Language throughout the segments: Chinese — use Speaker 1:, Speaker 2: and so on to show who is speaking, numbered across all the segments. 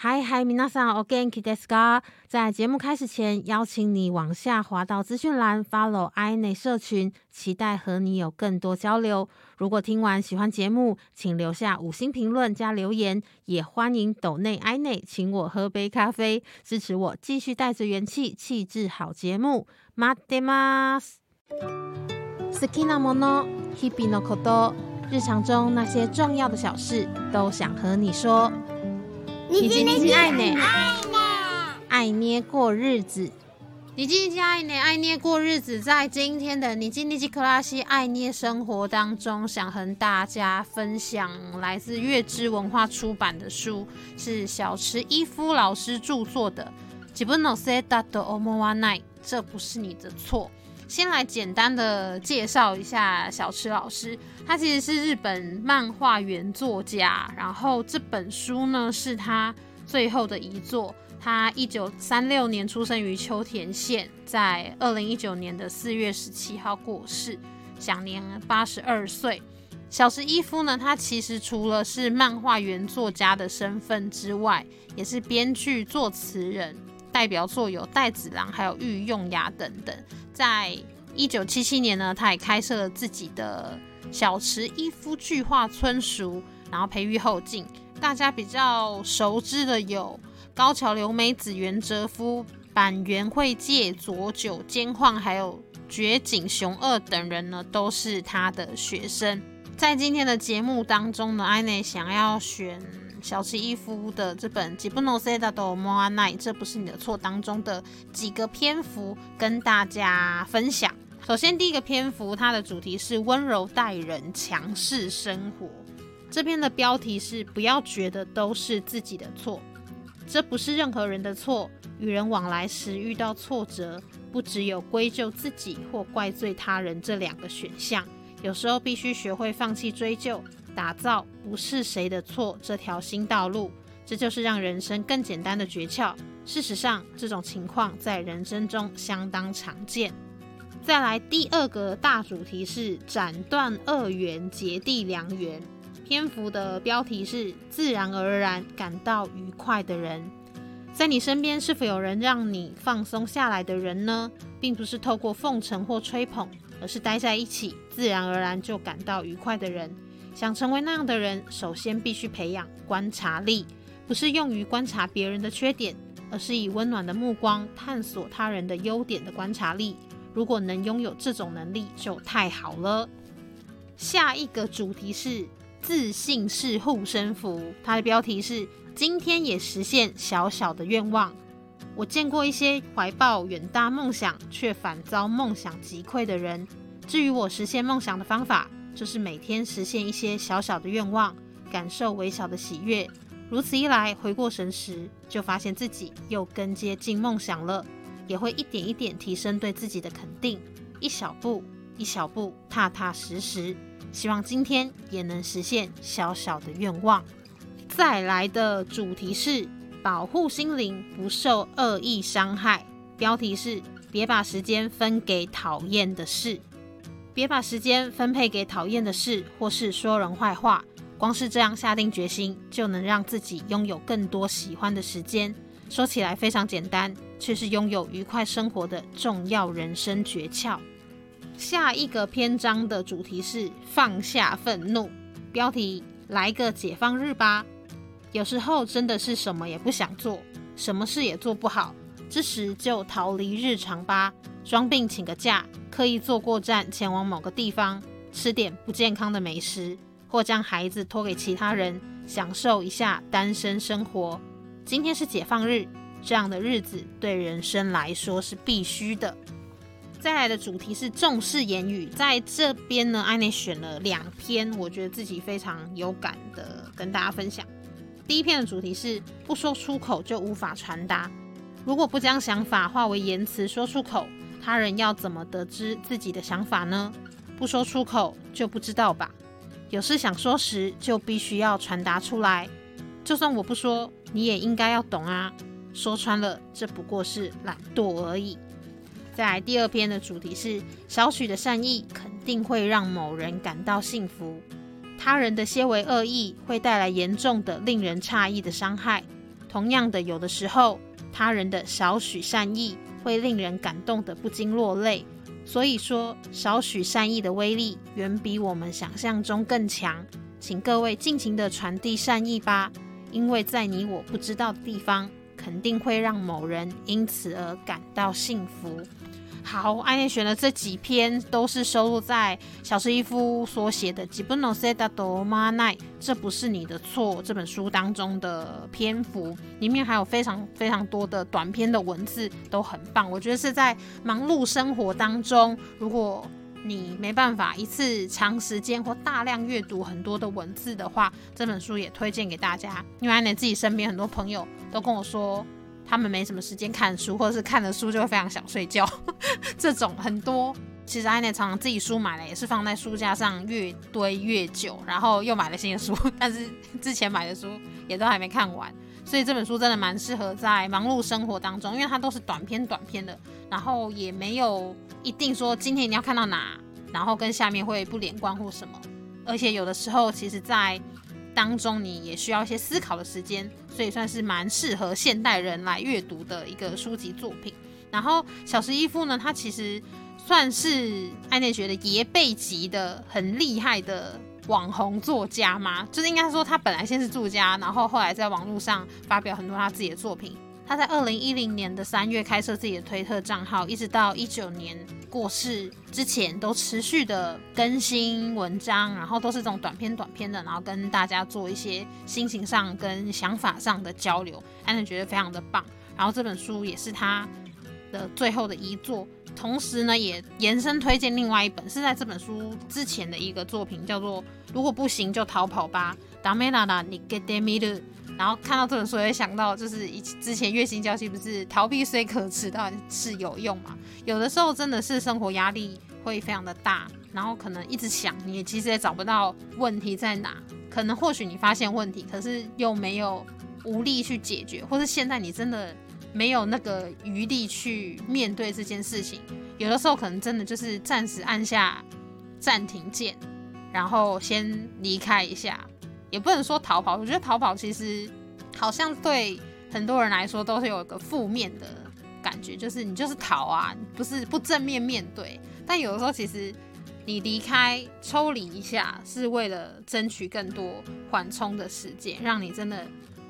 Speaker 1: 嗨嗨，皆さんお元気ですか？在节目开始前，邀请你往下滑到资讯栏，follow i 内社群，期待和你有更多交流。如果听完喜欢节目，请留下五星评论加留言，也欢迎抖内 i 内请我喝杯咖啡，支持我继续带着元气，气质好节目。待ってます。好きなもの、日々のこと、日常中那些重要的小事，都想和你说。 你今天爱呢？爱捏过日子。你今天爱呢？爱捏过日子。在今天的你今天去克拉西爱捏生活当中，想和大家分享来自月之文化出版的书，是小池一夫老师著作的《基本のせだと思わない》，这不是你的错。 先来简单的介绍一下小池老师。他其实是日本漫画原作家，然后这本书呢是他最后的一作。他一九三六年出生于秋田县，在二零一九年的四月十七号过世，享年八十二岁。小池一夫呢，他其实除了是漫画原作家的身份之外，也是编剧、作词人，代表作有《带子郎》还有《御用牙》等等。在一九七七年呢，他也开设了自己的。小池一夫剧画村塾，然后培育后进。大家比较熟知的有高桥留美子、原哲夫、板垣惠介、佐久间晃，还有绝景雄二等人呢，都是他的学生。在今天的节目当中呢，安内想要选小池一夫的这本《吉布诺塞达多莫阿奈》，这不是你的错当中的几个篇幅，跟大家分享。首先，第一个篇幅，它的主题是温柔待人，强势生活。这篇的标题是“不要觉得都是自己的错”，这不是任何人的错。与人往来时遇到挫折，不只有归咎自己或怪罪他人这两个选项，有时候必须学会放弃追究，打造不是谁的错这条新道路。这就是让人生更简单的诀窍。事实上，这种情况在人生中相当常见。再来第二个大主题是斩断恶缘，结缔良缘。篇幅的标题是自然而然感到愉快的人。在你身边是否有人让你放松下来的人呢？并不是透过奉承或吹捧，而是待在一起，自然而然就感到愉快的人。想成为那样的人，首先必须培养观察力，不是用于观察别人的缺点，而是以温暖的目光探索他人的优点的观察力。如果能拥有这种能力，就太好了。下一个主题是自信是护身符，它的标题是“今天也实现小小的愿望”。我见过一些怀抱远大梦想却反遭梦想击溃的人。至于我实现梦想的方法，就是每天实现一些小小的愿望，感受微小的喜悦。如此一来，回过神时，就发现自己又更接近梦想了。也会一点一点提升对自己的肯定，一小步一小步，踏踏实实。希望今天也能实现小小的愿望。再来的主题是保护心灵，不受恶意伤害。标题是别把时间分给讨厌的事，别把时间分配给讨厌的事，或是说人坏话。光是这样下定决心，就能让自己拥有更多喜欢的时间。说起来非常简单。却是拥有愉快生活的重要人生诀窍。下一个篇章的主题是放下愤怒，标题来个解放日吧。有时候真的是什么也不想做，什么事也做不好这时，就逃离日常吧。装病请个假，刻意坐过站前往某个地方，吃点不健康的美食，或将孩子托给其他人，享受一下单身生活。今天是解放日。这样的日子对人生来说是必须的。再来的主题是重视言语，在这边呢，艾内选了两篇，我觉得自己非常有感的，跟大家分享。第一篇的主题是不说出口就无法传达，如果不将想法化为言辞说出口，他人要怎么得知自己的想法呢？不说出口就不知道吧。有事想说时，就必须要传达出来。就算我不说，你也应该要懂啊。说穿了，这不过是懒惰而已。再来第二篇的主题是：少许的善意肯定会让某人感到幸福，他人的些微恶意会带来严重的、令人诧异的伤害。同样的，有的时候他人的少许善意会令人感动的不禁落泪。所以说，少许善意的威力远比我们想象中更强。请各位尽情的传递善意吧，因为在你我不知道的地方，肯定会让某人因此而感到幸福。好，安妮选的这几篇都是收录在小石一夫所写的《吉本诺塞达多玛奈》，这不是你的错这本书当中的篇幅，里面还有非常非常多的短篇的文字，都很棒。我觉得是在忙碌生活当中，如果你没办法一次长时间或大量阅读很多的文字的话，这本书也推荐给大家。因为安妮自己身边很多朋友都跟我说。他们没什么时间看书，或者是看了书就会非常想睡觉，这种很多。其实艾内常常自己书买了也是放在书架上越堆越久，然后又买了新的书，但是之前买的书也都还没看完。所以这本书真的蛮适合在忙碌生活当中，因为它都是短篇短篇的，然后也没有一定说今天你要看到哪，然后跟下面会不连贯或什么。而且有的时候其实，在当中你也需要一些思考的时间，所以算是蛮适合现代人来阅读的一个书籍作品。然后小石一夫呢，他其实算是爱内学的爷辈级的很厉害的网红作家嘛，就是应该说他本来先是作家，然后后来在网络上发表很多他自己的作品。他在二零一零年的三月开设自己的推特账号，一直到一九年过世之前都持续的更新文章，然后都是这种短篇短篇的，然后跟大家做一些心情上跟想法上的交流，安娜觉得非常的棒。然后这本书也是他的最后的一作，同时呢也延伸推荐另外一本是在这本书之前的一个作品，叫做如果不行就逃跑吧。达梅拉拉，你 get me 的。然后看到这本书，会想到就是以之前月薪交期不是逃避虽可耻，但是有用嘛？有的时候真的是生活压力会非常的大，然后可能一直想，你也其实也找不到问题在哪。可能或许你发现问题，可是又没有无力去解决，或是现在你真的没有那个余力去面对这件事情。有的时候可能真的就是暂时按下暂停键，然后先离开一下。也不能说逃跑，我觉得逃跑其实好像对很多人来说都是有一个负面的感觉，就是你就是逃啊，不是不正面面对。但有的时候其实你离开、抽离一下，是为了争取更多缓冲的时间，让你真的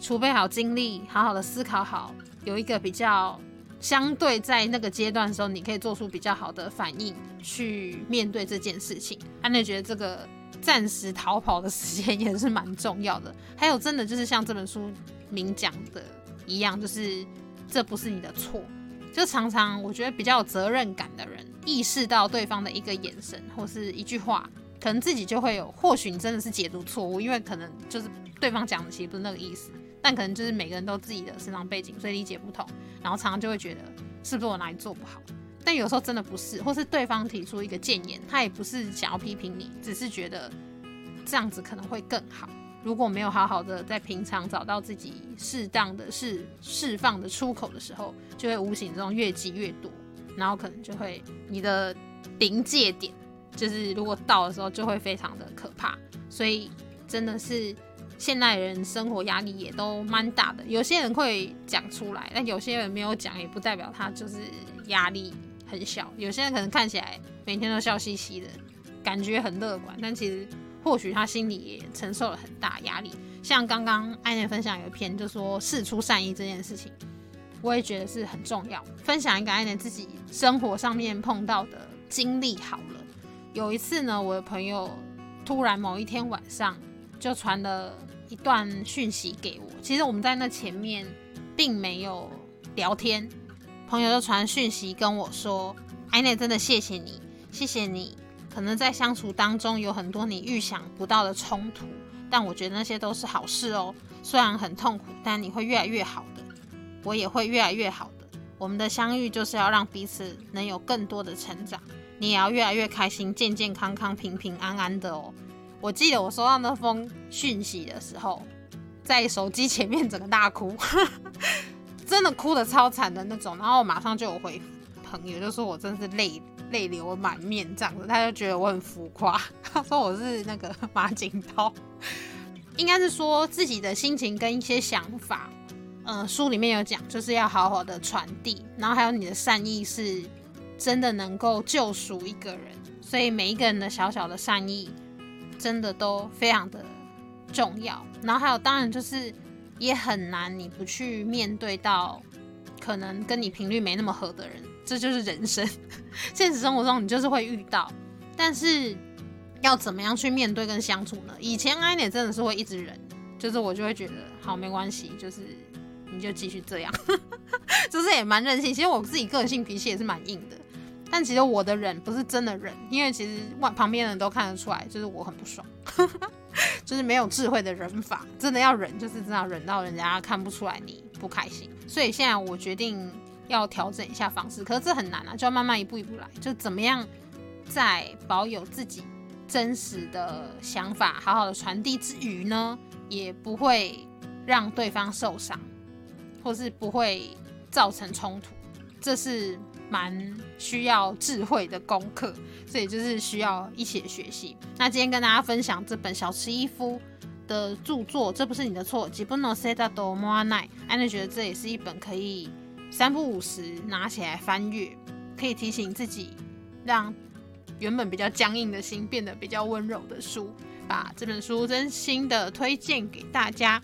Speaker 1: 储备好精力，好好的思考好，有一个比较相对在那个阶段的时候，你可以做出比较好的反应去面对这件事情。安内觉得这个。暂时逃跑的时间 也是蛮重要的。还有，真的就是像这本书明讲的一样，就是这不是你的错。就常常我觉得比较有责任感的人，意识到对方的一个眼神或是一句话，可能自己就会有。或许你真的是解读错误，因为可能就是对方讲的其实不是那个意思，但可能就是每个人都自己的成长背景，所以理解不同，然后常常就会觉得是不是我哪里做不好。但有时候真的不是，或是对方提出一个谏言，他也不是想要批评你，只是觉得这样子可能会更好。如果没有好好的在平常找到自己适当的释释放的出口的时候，就会无形中越积越多，然后可能就会你的临界点，就是如果到的时候就会非常的可怕。所以真的是现代人生活压力也都蛮大的，有些人会讲出来，但有些人没有讲，也不代表他就是压力。很小，有些人可能看起来每天都笑嘻嘻的，感觉很乐观，但其实或许他心里也承受了很大压力。像刚刚艾内分享有一篇，就说事出善意这件事情，我也觉得是很重要。分享一个艾内自己生活上面碰到的经历好了。有一次呢，我的朋友突然某一天晚上就传了一段讯息给我，其实我们在那前面并没有聊天。朋友就传讯息跟我说：“艾内，真的谢谢你，谢谢你。可能在相处当中有很多你预想不到的冲突，但我觉得那些都是好事哦。虽然很痛苦，但你会越来越好的，我也会越来越好的。我们的相遇就是要让彼此能有更多的成长，你也要越来越开心，健健康康，平平安安的哦。我记得我收到那封讯息的时候，在手机前面整个大哭。”真的哭的超惨的那种，然后我马上就有回朋友，就说我真是泪泪流满面这样子，他就觉得我很浮夸，他说我是那个马景涛，应该是说自己的心情跟一些想法，呃，书里面有讲，就是要好好的传递，然后还有你的善意是真的能够救赎一个人，所以每一个人的小小的善意真的都非常的重要。然后还有，当然就是也很难你不去面对到可能跟你频率没那么合的人，这就是人生。现实生活中你就是会遇到，但是要怎么样去面对跟相处呢？以前安妮真的是会一直忍，就是我就会觉得好没关系，就是。你就继续这样，就是也蛮任性。其实我自己个性脾气也是蛮硬的，但其实我的忍不是真的忍，因为其实外旁边人都看得出来，就是我很不爽，就是没有智慧的忍法。真的要忍，就是真的忍到人家看不出来你不开心。所以现在我决定要调整一下方式，可是这很难啊，就要慢慢一步一步来。就怎么样在保有自己真实的想法，好好的传递之余呢，也不会让对方受伤。或是不会造成冲突，这是蛮需要智慧的功课，所以就是需要一起学习。那今天跟大家分享这本小池一夫的著作，这不是你的错。吉布诺塞达多莫阿奈，安妮觉得这也是一本可以三不五时拿起来翻阅，可以提醒自己，让原本比较僵硬的心变得比较温柔的书。把这本书真心的推荐给大家。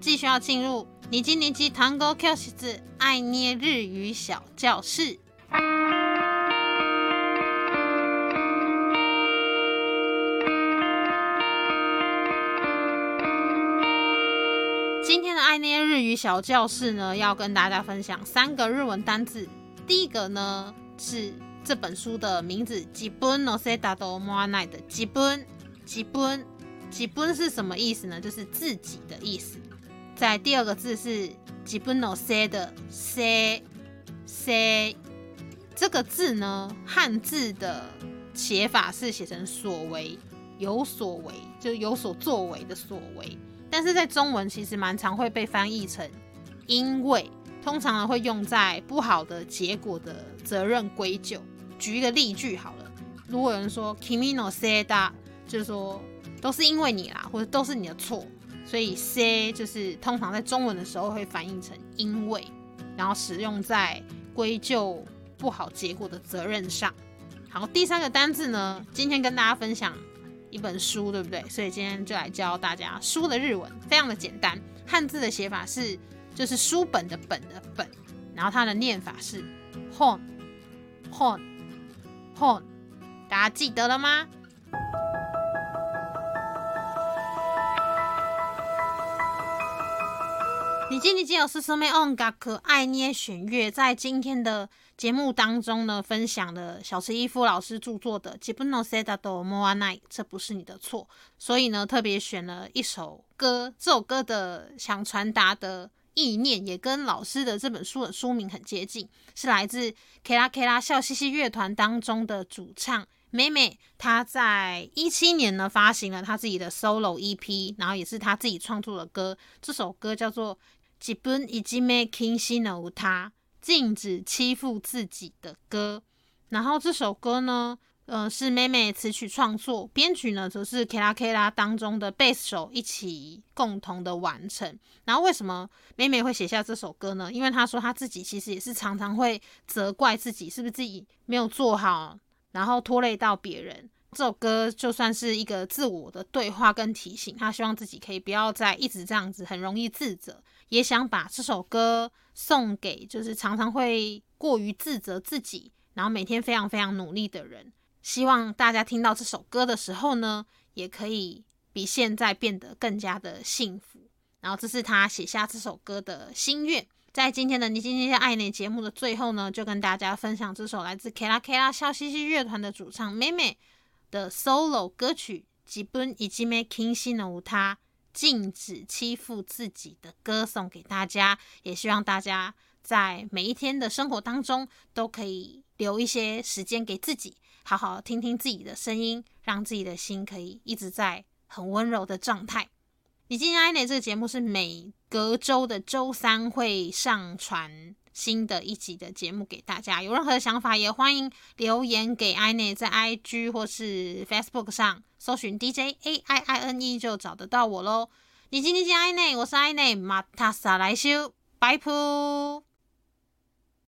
Speaker 1: 继续要进入。你今年级糖果教室爱捏日语小教室。今天的爱捏日语小教室呢，要跟大家分享三个日文单字。第一个呢是这本书的名字，基本のせだと思わない的基本。基本基本是什么意思呢？就是自己的意思。在第二个字是基本のせ的せせ， 这个字呢，汉字的写法是写成所为有所为，就有所作为的所为。但是在中文其实蛮常会被翻译成因为，通常呢会用在不好的结果的责任归咎。举一个例句好了，如果有人说 kimi no se da，就是说都是因为你啦，或者都是你的错。所以 “say” 就是通常在中文的时候会翻译成“因为”，然后使用在归咎不好结果的责任上。好，第三个单字呢，今天跟大家分享一本书，对不对？所以今天就来教大家书的日文，非常的简单。汉字的写法是，就是书本的“本”的“本”，然后它的念法是 “hon”，“hon”，“hon”，大家记得了吗？你今天有是什么 on 可爱捏弦乐，在今天的节目当中呢，分享了小池一夫老师著作的《基本のせだと思わない》，这不是你的错。所以呢，特别选了一首歌，这首歌的想传达的意念也跟老师的这本书的书名很接近，是来自 K 拉 K 拉笑嘻嘻乐团当中的主唱。妹妹，她在一七年呢发行了她自己的 solo EP，然后也是她自己创作的歌。这首歌叫做。 基本已经没听心了，他禁止欺负自己的歌。然后这首歌呢，呃，是妹妹词曲创作，编曲呢则是 K 拉 K 拉当中的贝斯手一起共同的完成。然后为什么妹妹会写下这首歌呢？因为她说她自己其实也是常常会责怪自己是不是自己没有做好，然后拖累到别人。这首歌就算是一个自我的对话跟提醒，她希望自己可以不要再一直这样子，很容易自责。也想把这首歌送给，就是常常会过于自责自己，然后每天非常非常努力的人。希望大家听到这首歌的时候呢，也可以比现在变得更加的幸福。然后这是他写下这首歌的心愿。在今天的你今天爱你节目的最后呢，就跟大家分享这首来自 K 拉 K 拉笑嘻嘻乐团的主唱妹妹的 solo 歌曲《基本已经没听心了他》。禁止欺负自己的歌送给大家，也希望大家在每一天的生活当中都可以留一些时间给自己，好好听听自己的声音，让自己的心可以一直在很温柔的状态。你今天爱内这个节目是每隔周的周三会上传。新的一集的节目给大家，有任何的想法也欢迎留言给 i n e 在 IG 或是 Facebook 上搜寻 DJ A I I N E 就找得到我喽。你今天见 i n e 我是 i n e 马塔萨来修，拜拜。